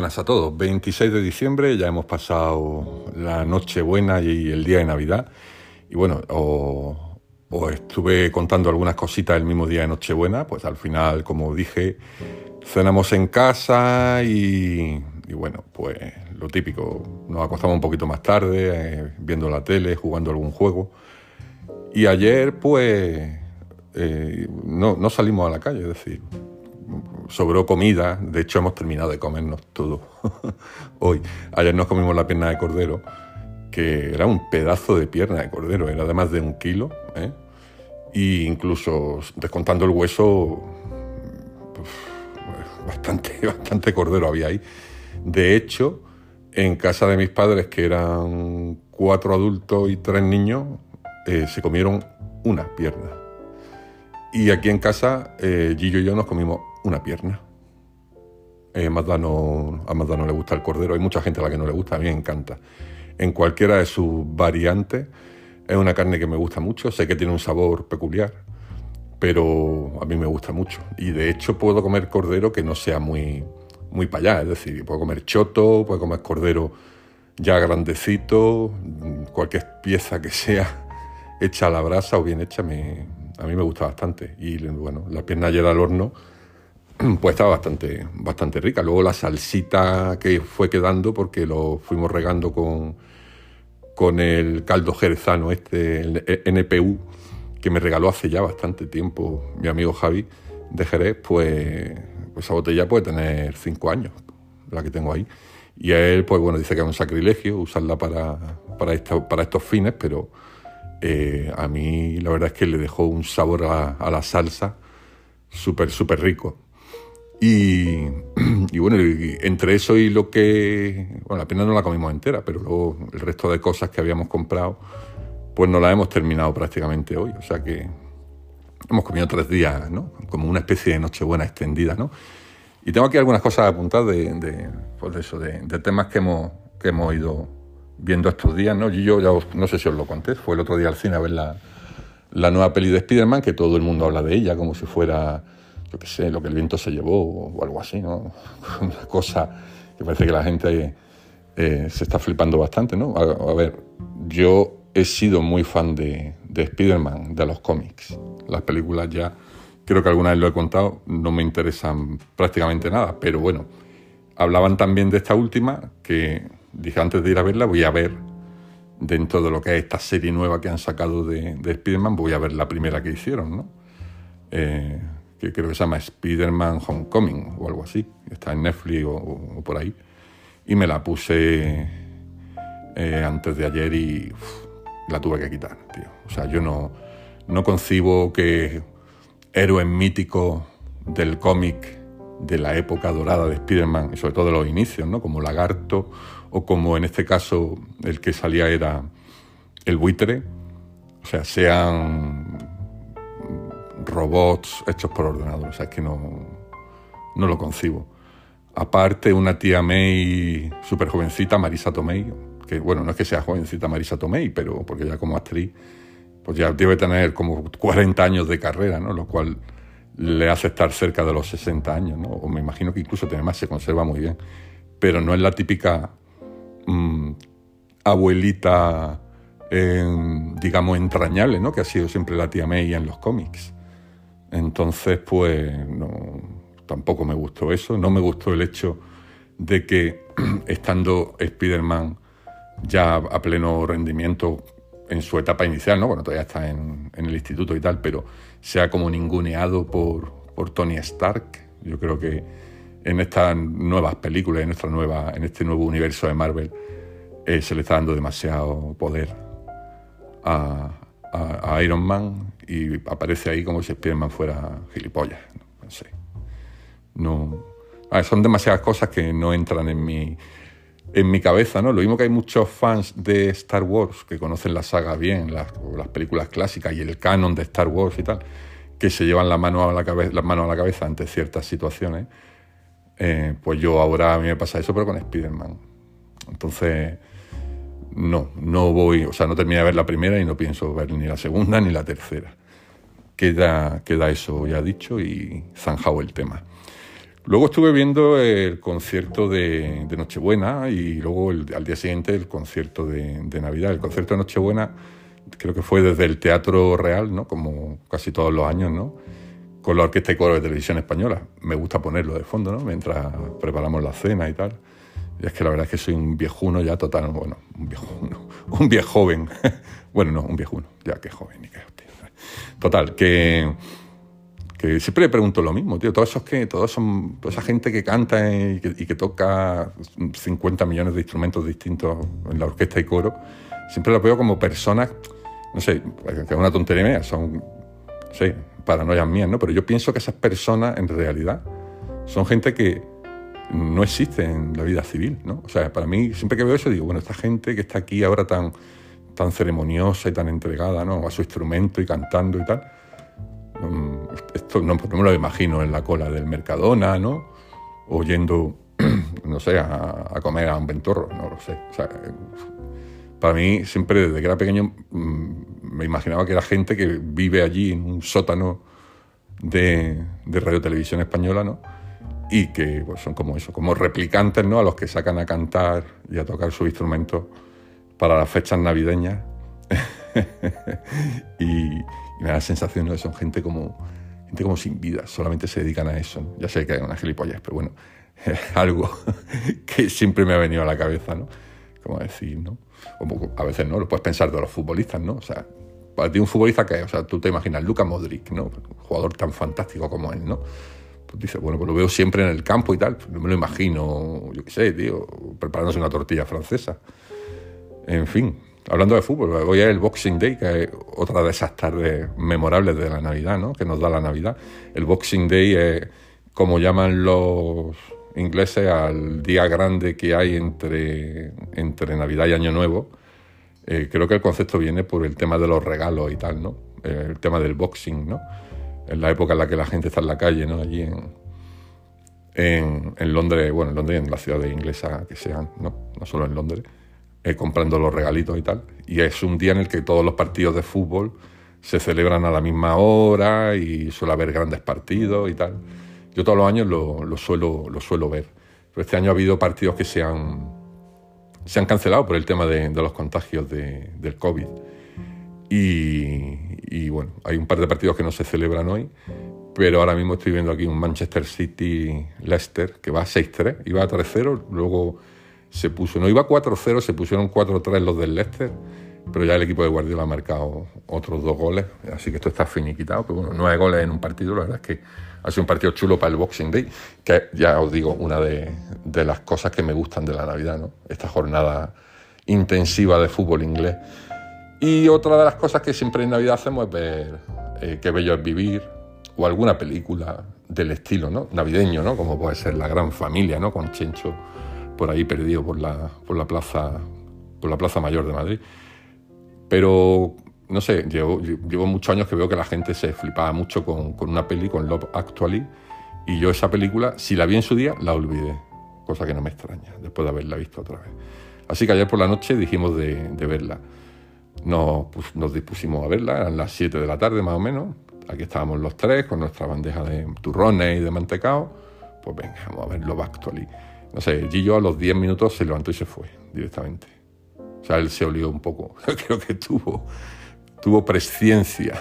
Buenas a todos. 26 de diciembre, ya hemos pasado la noche buena y el día de Navidad. Y bueno, os, estuve contando algunas cositas el mismo día de Nochebuena, pues al final, como dije, cenamos en casa y, bueno, pues lo típico, nos acostamos un poquito más tarde, eh, viendo la tele, jugando algún juego. Y ayer, pues, eh, no, no salimos a la calle, es decir, sobró comida, de hecho hemos terminado de comernos todo hoy. Ayer nos comimos la pierna de cordero, que era un pedazo de pierna de cordero, era de más de un kilo, ¿eh? y incluso descontando el hueso, pues, bastante, bastante cordero había ahí. De hecho, en casa de mis padres, que eran cuatro adultos y tres niños, eh, se comieron una pierna. Y aquí en casa, eh, Gillo y yo nos comimos una pierna. Eh, a Mazda no le gusta el cordero, hay mucha gente a la que no le gusta, a mí me encanta. En cualquiera de sus variantes, es una carne que me gusta mucho, sé que tiene un sabor peculiar, pero a mí me gusta mucho. Y de hecho puedo comer cordero que no sea muy, muy para allá, es decir, puedo comer choto, puedo comer cordero ya grandecito, cualquier pieza que sea hecha a la brasa o bien hecha, a mí me gusta bastante. Y bueno, la pierna ayer al horno pues estaba bastante, bastante rica. Luego la salsita que fue quedando, porque lo fuimos regando con, con el caldo jerezano, este, el NPU, que me regaló hace ya bastante tiempo mi amigo Javi de Jerez, pues, pues esa botella puede tener cinco años, la que tengo ahí. Y a él, pues bueno, dice que es un sacrilegio usarla para, para, para estos fines, pero eh, a mí la verdad es que le dejó un sabor a, a la salsa súper, súper rico. Y, bueno, entre eso y lo que. Bueno, la pena no la comimos entera, pero luego el resto de cosas que habíamos comprado, pues no la hemos terminado prácticamente hoy. O sea que hemos comido tres días, ¿no? Como una especie de Nochebuena extendida, ¿no? Y tengo aquí algunas cosas apuntadas de, de, pues eso, de, temas que hemos, que hemos ido viendo estos días, ¿no? Y yo ya no sé si os lo conté, fue el otro día al cine a ver la, la nueva peli de Spider-Man, que todo el mundo habla de ella como si fuera yo qué sé, lo que el viento se llevó o algo así, ¿no? Una cosa que parece que la gente eh, se está flipando bastante, ¿no? A, ver, yo he sido muy fan de, de Spider-Man, de los cómics. Las películas ya, creo que alguna vez lo he contado, no me interesan prácticamente nada, pero bueno, hablaban también de esta última, que dije antes de ir a verla, voy a ver dentro de lo que es esta serie nueva que han sacado de, de Spider-Man, voy a ver la primera que hicieron, ¿no? Eh, que creo que se llama Spider-Man Homecoming o algo así, está en Netflix o, por ahí, y me la puse eh, antes de ayer y la tuve que quitar, tío. O sea, yo no, no concibo que héroes míticos del cómic de la época dorada de Spider-Man, y sobre todo de los inicios, ¿no? como Lagarto, o como en este caso el que salía era el buitre, o sea, sean robots hechos por ordenador. O sea, es que no, no lo concibo. Aparte, una tía May súper jovencita, Marisa Tomei, que bueno, no es que sea jovencita Marisa Tomei, pero porque ya como actriz, pues ya debe tener como 40 años de carrera, ¿no? Lo cual le hace estar cerca de los 60 años, ¿no? O me imagino que incluso tiene más, se conserva muy bien. Pero no es la típica mm, abuelita, digamos, entrañable, ¿no? Que ha sido siempre la tía May en los cómics. Entonces, pues no, tampoco me gustó eso. No me gustó el hecho de que estando Spider-Man ya a pleno rendimiento en su etapa inicial, ¿no? Bueno, todavía está en, el instituto y tal, pero sea como ninguneado por, por Tony Stark. Yo creo que en estas nuevas películas, en, nuestra nueva, en este nuevo universo de Marvel, eh, se le está dando demasiado poder a, a, Iron Man y aparece ahí como si Spider-Man fuera gilipollas. No, sé. No, son demasiadas cosas que no entran en mi, en mi cabeza, ¿no? Lo mismo que hay muchos fans de Star Wars que conocen la saga bien, las, las películas clásicas y el canon de Star Wars y tal, que se llevan la mano a la cabeza, las manos a la cabeza ante ciertas situaciones. Eh, pues yo ahora a mí me pasa eso, pero con Spider-Man. Entonces, no, no voy, o sea, no terminé de ver la primera y no pienso ver ni la segunda ni la tercera. Queda, queda eso ya dicho y zanjado el tema. Luego estuve viendo el concierto de, Nochebuena y luego al día siguiente el concierto de, Navidad. El concierto de Nochebuena creo que fue desde el Teatro Real, ¿no? como casi todos los años, ¿no? con la Orquesta y Coro de Televisión Española. Me gusta ponerlo de fondo ¿no? mientras preparamos la cena y tal. Y es que la verdad es que soy un viejuno ya total, bueno, un viejuno, un viejo joven. bueno, no, un viejuno, ya que joven y que Total, que que siempre le pregunto lo mismo, tío. Todos esos que, todos son, toda esa gente que canta y que, toca 50 millones de instrumentos distintos en la orquesta y coro, siempre los veo como personas, no sé, que es una tontería mía, son, no sé, paranoias mías, ¿no? Pero yo pienso que esas personas, en realidad, son gente que no existe en la vida civil, ¿no? O sea, para mí, siempre que veo eso, digo, bueno, esta gente que está aquí ahora tan, tan ceremoniosa y tan entregada, ¿no? A su instrumento y cantando y tal Mm, esto no, me lo imagino en la cola del Mercadona, ¿no? O yendo, no sé, a, comer a un ventorro, no lo sé. para mí, siempre desde que era pequeño, mm, me imaginaba que era gente que vive allí en un sótano de, de radio televisión española, ¿no? Y que pues, son como eso, como replicantes, ¿no? A los que sacan a cantar y a tocar sus instrumentos para las fechas navideñas. y, y me da la sensación de que son gente como, gente como sin vida, solamente se dedican a eso. Ya sé que hay una gilipollas, pero bueno, es algo que siempre me ha venido a la cabeza, ¿no? Como decir, ¿no? a veces no, lo puedes pensar de los futbolistas, ¿no? O sea, para ti un futbolista que, o sea, tú te imaginas Luka Modric, ¿no? Un jugador tan fantástico como él, ¿no? Pues dices, bueno, pues lo veo siempre en el campo y tal, no me lo imagino, yo qué sé, tío, preparándose una tortilla francesa. En fin, Hablando de fútbol, hoy es el Boxing Day, que es otra de esas tardes memorables de la Navidad, ¿no? que nos da la Navidad. El Boxing Day es, como llaman los ingleses, al día grande que hay entre, entre Navidad y Año Nuevo. Eh, creo que el concepto viene por el tema de los regalos y tal, ¿no? el tema del boxing, ¿no? En la época en la que la gente está en la calle, ¿no? Allí en, en, Londres, bueno, en Londres y en la ciudad inglesa que sean, ¿no? No solo en Londres. Eh, comprando los regalitos y tal. Y es un día en el que todos los partidos de fútbol se celebran a la misma hora y suele haber grandes partidos y tal. Yo todos los años lo, suelo, lo suelo ver. Pero este año ha habido partidos que se han, se han cancelado por el tema de, los contagios del COVID. Y, bueno, hay un par de partidos que no se celebran hoy, pero ahora mismo estoy viendo aquí un Manchester City-Leicester que va a 6-3, iba a 3-0, luego se puso, no iba 4-0, se pusieron 4-3 los del Leicester, pero ya el equipo de Guardiola ha marcado otros dos goles, así que esto está finiquitado, pero bueno, nueve goles en un partido, la verdad es que ha sido un partido chulo para el Boxing Day, que ya os digo, una de, las cosas que me gustan de la Navidad, ¿no? Esta jornada intensiva de fútbol inglés. Y otra de las cosas que siempre en Navidad hacemos es ver eh, Qué bello es vivir, o alguna película del estilo, ¿no? Navideño, ¿no? Como puede ser La Gran Familia, ¿no? Con Chencho por ahí perdido por la, por la, plaza, por la Plaza Mayor de Madrid. Pero, no sé, llevo, llevo muchos años que veo que la gente se flipaba mucho con, con una peli, con Love Actually, y yo esa película, si la vi en su día, la olvidé, cosa que no me extraña, después de haberla visto otra vez. Así que ayer por la noche dijimos de, verla. Nos, nos dispusimos a verla, eran las 7 de la tarde más o menos. Aquí estábamos los tres con nuestra bandeja de turrones y de mantecao. Pues venga, vamos a ver Love Actually. No sé, Gillo a los 10 minutos se levantó y se fue directamente. O sea, él se olió un poco. Creo que tuvo, tuvo presciencia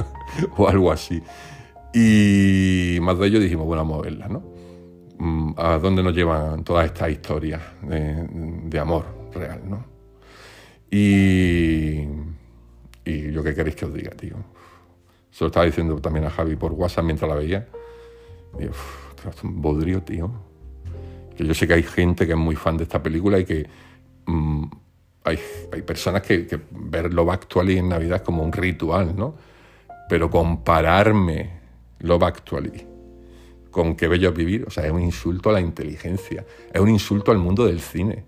o algo así. Y más de ello dijimos, bueno, vamos a verla, ¿no? Mm, ¿A dónde nos llevan todas estas historias de, amor real, ¿no? Y, y yo qué queréis que os diga, tío. Se lo estaba diciendo también a Javi por WhatsApp mientras la veía. Es un bodrio, tío yo sé que hay gente que es muy fan de esta película y que mm, hay, hay, personas que, que, ver Love Actually en Navidad es como un ritual, ¿no? Pero compararme Love Actually con Qué bello vivir, o sea, es un insulto a la inteligencia, es un insulto al mundo del cine,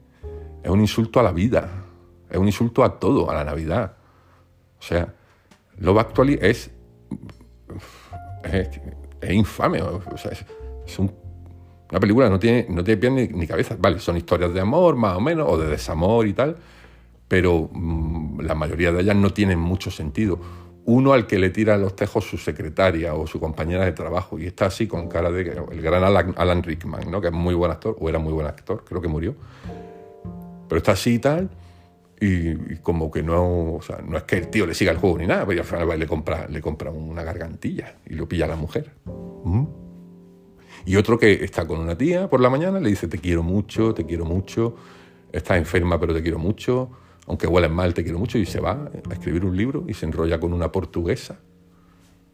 es un insulto a la vida, es un insulto a todo, a la Navidad. O sea, Love Actually es, es, infame, o sea, es un una película no tiene, no tiene pies ni, cabeza. Vale, son historias de amor, más o menos, o de desamor y tal, pero mm, la mayoría de ellas no tienen mucho sentido. uno al que le tira los tejos su secretaria o su compañera de trabajo y está así con cara de el gran Alan, Rickman, ¿no? que es muy buen actor, o era muy buen actor, creo que murió, pero está así y tal, y, como que no, o sea, no es que el tío le siga el juego ni nada, pero al final le compra, le compra una gargantilla y lo pilla la mujer. Mm. Y otro que está con una tía por la mañana, le dice te quiero mucho, te quiero mucho, estás enferma pero te quiero mucho, aunque hueles mal, te quiero mucho, y se va a escribir un libro y se enrolla con una portuguesa.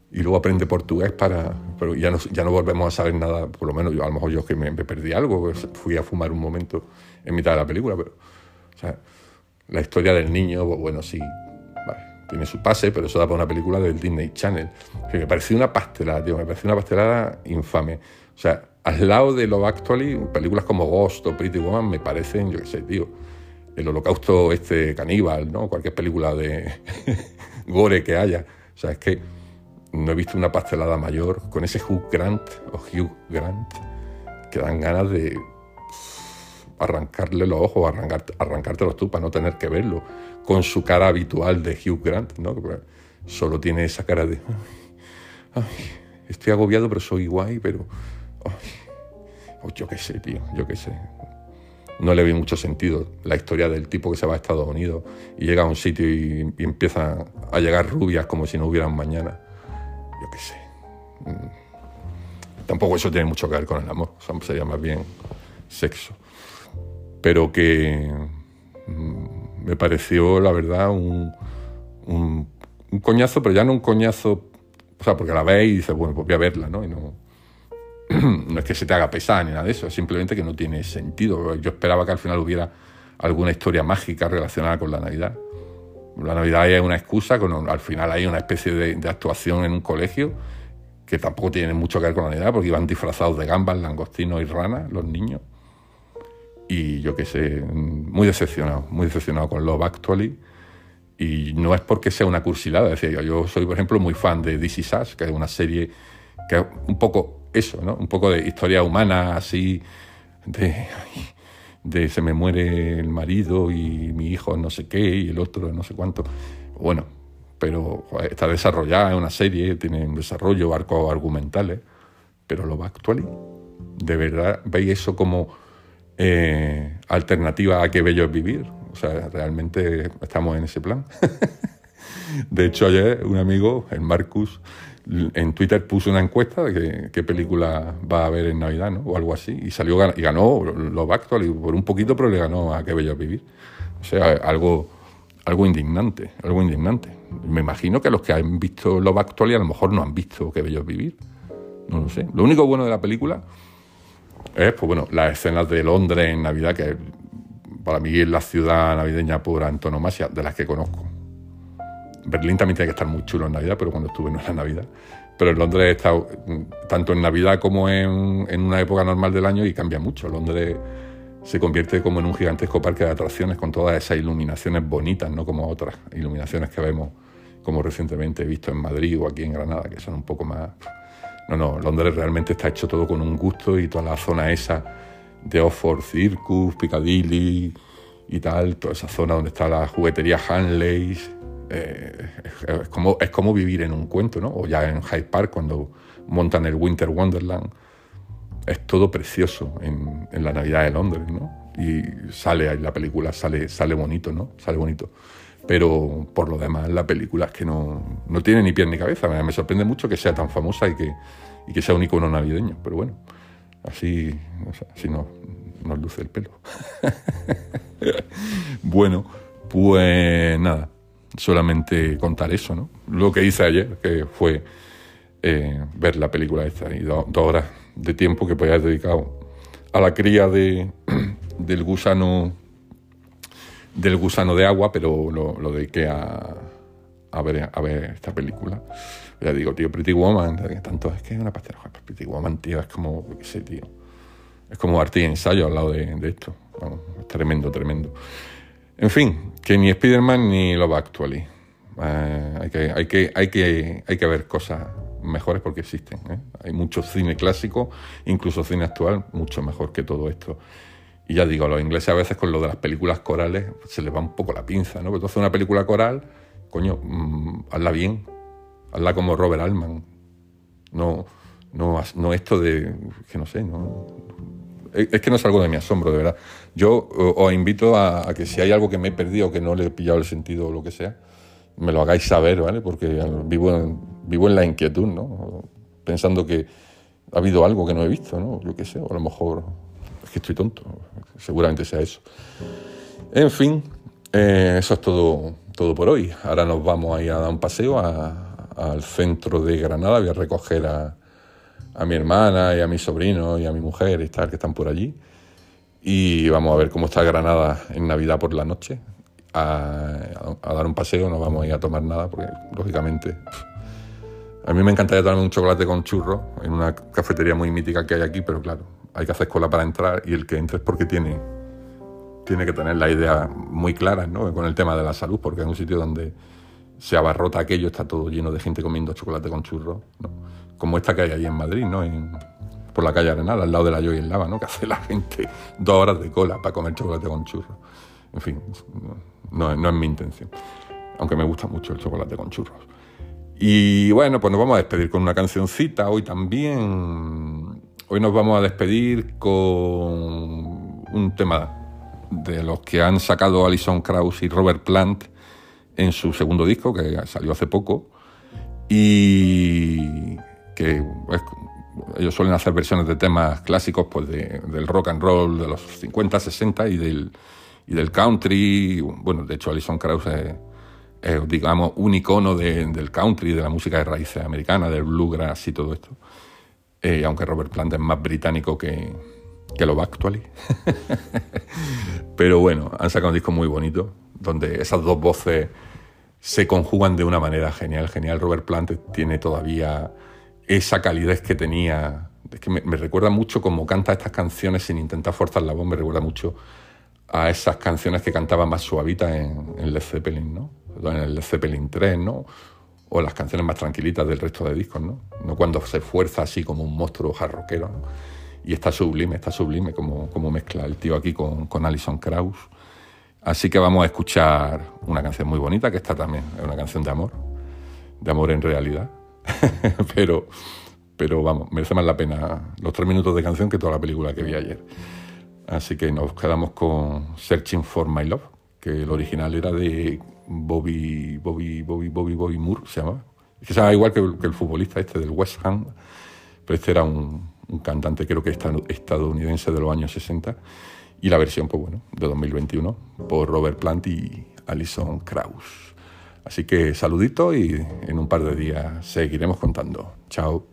Y luego aprende portugués para... Pero ya no, ya no volvemos a saber nada, por lo menos yo, a lo mejor yo que me, perdí algo, pues fui a fumar un momento en mitad de la película, pero... O sea, la historia del niño, pues bueno, sí, tiene su pase, pero eso da para una película del Disney Channel. Que me pareció una pastelada, tío, me pareció una pastelada infame. O sea, al lado de Love Actually, películas como Ghost o Pretty Woman me parecen, yo qué sé, tío, el holocausto este caníbal, ¿no? Cualquier película de gore que haya. O sea, es que no he visto una pastelada mayor con ese Hugh Grant o Hugh Grant que dan ganas de arrancarle los ojos, arrancar, arrancártelos tú para no tener que verlo, con su cara habitual de Hugh Grant, ¿no? solo tiene esa cara de, estoy agobiado pero soy guay, pero, oh, yo qué sé, tío, yo qué sé no le vi mucho sentido la historia del tipo que se va a Estados Unidos y llega a un sitio y, empieza a llegar rubias como si no hubieran mañana. Yo qué sé. Mm. Tampoco eso tiene mucho que ver con el amor, sería más bien sexo. Pero que mm, me pareció, la verdad, un, un, un, coñazo, pero ya no un coñazo, o sea, porque la veis y dices, bueno, pues voy a verla, ¿no? Y no no es que se te haga pesar ni nada de eso, es simplemente que no tiene sentido. Yo esperaba que al final hubiera alguna historia mágica relacionada con la Navidad. La Navidad es una excusa, al final hay una especie de, actuación en un colegio que tampoco tiene mucho que ver con la Navidad, porque iban disfrazados de gambas, langostinos y ranas los niños. Y yo qué sé, muy decepcionado, muy decepcionado con Love Actually. Y no es porque sea una cursilada, decía yo, yo soy, por ejemplo, muy fan de Is Us, que es una serie que es un poco eso, ¿no? Un poco de historia humana, así, de, se me muere el marido y mi hijo no sé qué y el otro no sé cuánto. Bueno, pero está desarrollada, es una serie, tiene un desarrollo, arcos argumentales, pero lo va actual. ¿De verdad veis eso como eh, alternativa a qué bello es vivir? O sea, realmente estamos en ese plan. de hecho, ayer un amigo, el Marcus, en Twitter puso una encuesta de qué película va a haber en Navidad, ¿no? O algo así. Y salió y ganó Love Actual por un poquito, pero le ganó a Qué Bello Vivir. O sea, algo, algo indignante, algo indignante. Me imagino que los que han visto Love Actual a lo mejor no han visto Qué Bello Vivir. No lo sé. Lo único bueno de la película es, pues bueno, las escenas de Londres en Navidad, que para mí es la ciudad navideña por antonomasia, de las que conozco Berlín también tiene que estar muy chulo en Navidad, pero cuando estuve no era Navidad. Pero en Londres he estado tanto en Navidad como en, en una época normal del año y cambia mucho. Londres se convierte como en un gigantesco parque de atracciones con todas esas iluminaciones bonitas, no como otras iluminaciones que vemos como recientemente he visto en Madrid o aquí en Granada, que son un poco más... No, no, Londres realmente está hecho todo con un gusto y toda la zona esa de Oxford Circus, Piccadilly y tal, toda esa zona donde está la juguetería Hanley's, eh, es, como, es como vivir en un cuento, ¿no? O ya en Hyde Park cuando montan el Winter Wonderland. Es todo precioso en, la Navidad de Londres, ¿no? Y sale ahí la película, sale, sale bonito, ¿no? Sale bonito. Pero por lo demás, la película es que no, no tiene ni pie ni cabeza. Me, sorprende mucho que sea tan famosa y que, y que sea un icono navideño. Pero bueno, así, así no, nos luce el pelo. bueno, pues nada solamente contar eso, ¿no? Lo que hice ayer, que fue eh, ver la película esta y dos horas de tiempo que podía haber dedicado a la cría de, del gusano del gusano de agua, pero lo, dediqué a, ver, esta película. Ya digo, tío, Pretty Woman, tanto es que es una pastera. Pretty Woman, tío, es como, qué sé, tío. Es como arte y ensayo al lado de, esto. Es tremendo, tremendo. En fin, que ni Spider-Man ni Love Actually. Eh, hay, que, hay, que, hay, que, hay que ver cosas mejores porque existen. ¿eh? Hay mucho cine clásico, incluso cine actual, mucho mejor que todo esto. Y ya digo, los ingleses a veces con lo de las películas corales se les va un poco la pinza, ¿no? Porque tú haces una película coral, coño, mm, hazla bien, Hazla como Robert Altman. No, no, no esto de, que no sé, no, es que no salgo de mi asombro, de verdad. Yo os invito a, que si hay algo que me he perdido, que no le he pillado el sentido o lo que sea, me lo hagáis saber, ¿vale? Porque vivo en, vivo en la inquietud, ¿no? Pensando que ha habido algo que no he visto, ¿no? Yo qué sé, o a lo mejor es que estoy tonto, seguramente sea eso. En fin, eh, eso es todo, todo por hoy. Ahora nos vamos a ir a dar un paseo al centro de Granada, voy a recoger a, a mi hermana y a mi sobrino y a mi mujer y tal, que están por allí. Y vamos a ver cómo está Granada en Navidad por la noche. A, dar un paseo, no vamos a ir a tomar nada, porque lógicamente. A mí me encantaría tomarme un chocolate con churro en una cafetería muy mítica que hay aquí, pero claro, hay que hacer cola para entrar y el que entre es porque tiene, tiene que tener la idea muy clara ¿no? con el tema de la salud, porque es un sitio donde se abarrota aquello, está todo lleno de gente comiendo chocolate con churro. ¿no? como esta que hay allí en Madrid, ¿no? Por la calle Arenal, al lado de la Joy en Lava, ¿no? Que hace la gente dos horas de cola para comer chocolate con churros. En fin, no, no es mi intención. Aunque me gusta mucho el chocolate con churros. Y bueno, pues nos vamos a despedir con una cancioncita hoy también. Hoy nos vamos a despedir con un tema de los que han sacado Alison Krauss y Robert Plant en su segundo disco, que salió hace poco. Y que ellos suelen hacer versiones de temas clásicos pues del rock and roll de los 50, 60 y del, y del country. Bueno, de hecho, Alison Krauss es, digamos, un icono del country, de la música de raíces americanas, del bluegrass y todo esto. Eh, aunque Robert Plant es más británico que, que lo actually. Pero bueno, han sacado un disco muy bonito, donde esas dos voces se conjugan de una manera genial, genial. Robert Plant tiene todavía esa calidez que tenía. Es que me, recuerda mucho como canta estas canciones sin intentar forzar la voz, me recuerda mucho a esas canciones que cantaba más suavita en, en Led Zeppelin, ¿no? En el Led Zeppelin 3, ¿no? O las canciones más tranquilitas del resto de discos, ¿no? No cuando se esfuerza así como un monstruo jarroquero. Y está sublime, está sublime como, como mezcla el tío aquí con, con Alison Krauss. Así que vamos a escuchar una canción muy bonita, que está también, es una canción de amor, de amor en realidad. pero, pero vamos, merece más la pena los tres minutos de canción que toda la película que vi ayer. Así que nos quedamos con Searching for My Love, que el original era de Bobby, Bobby, Bobby, Bobby, Bobby Moore, se llama. Es que se llama igual que el, futbolista este del West Ham, pero este era un, un cantante, creo que estadounidense de los años 60. Y la versión, pues bueno, de 2021, por Robert Plant y Alison Krauss. Así que saludito y en un par de días seguiremos contando. Chao.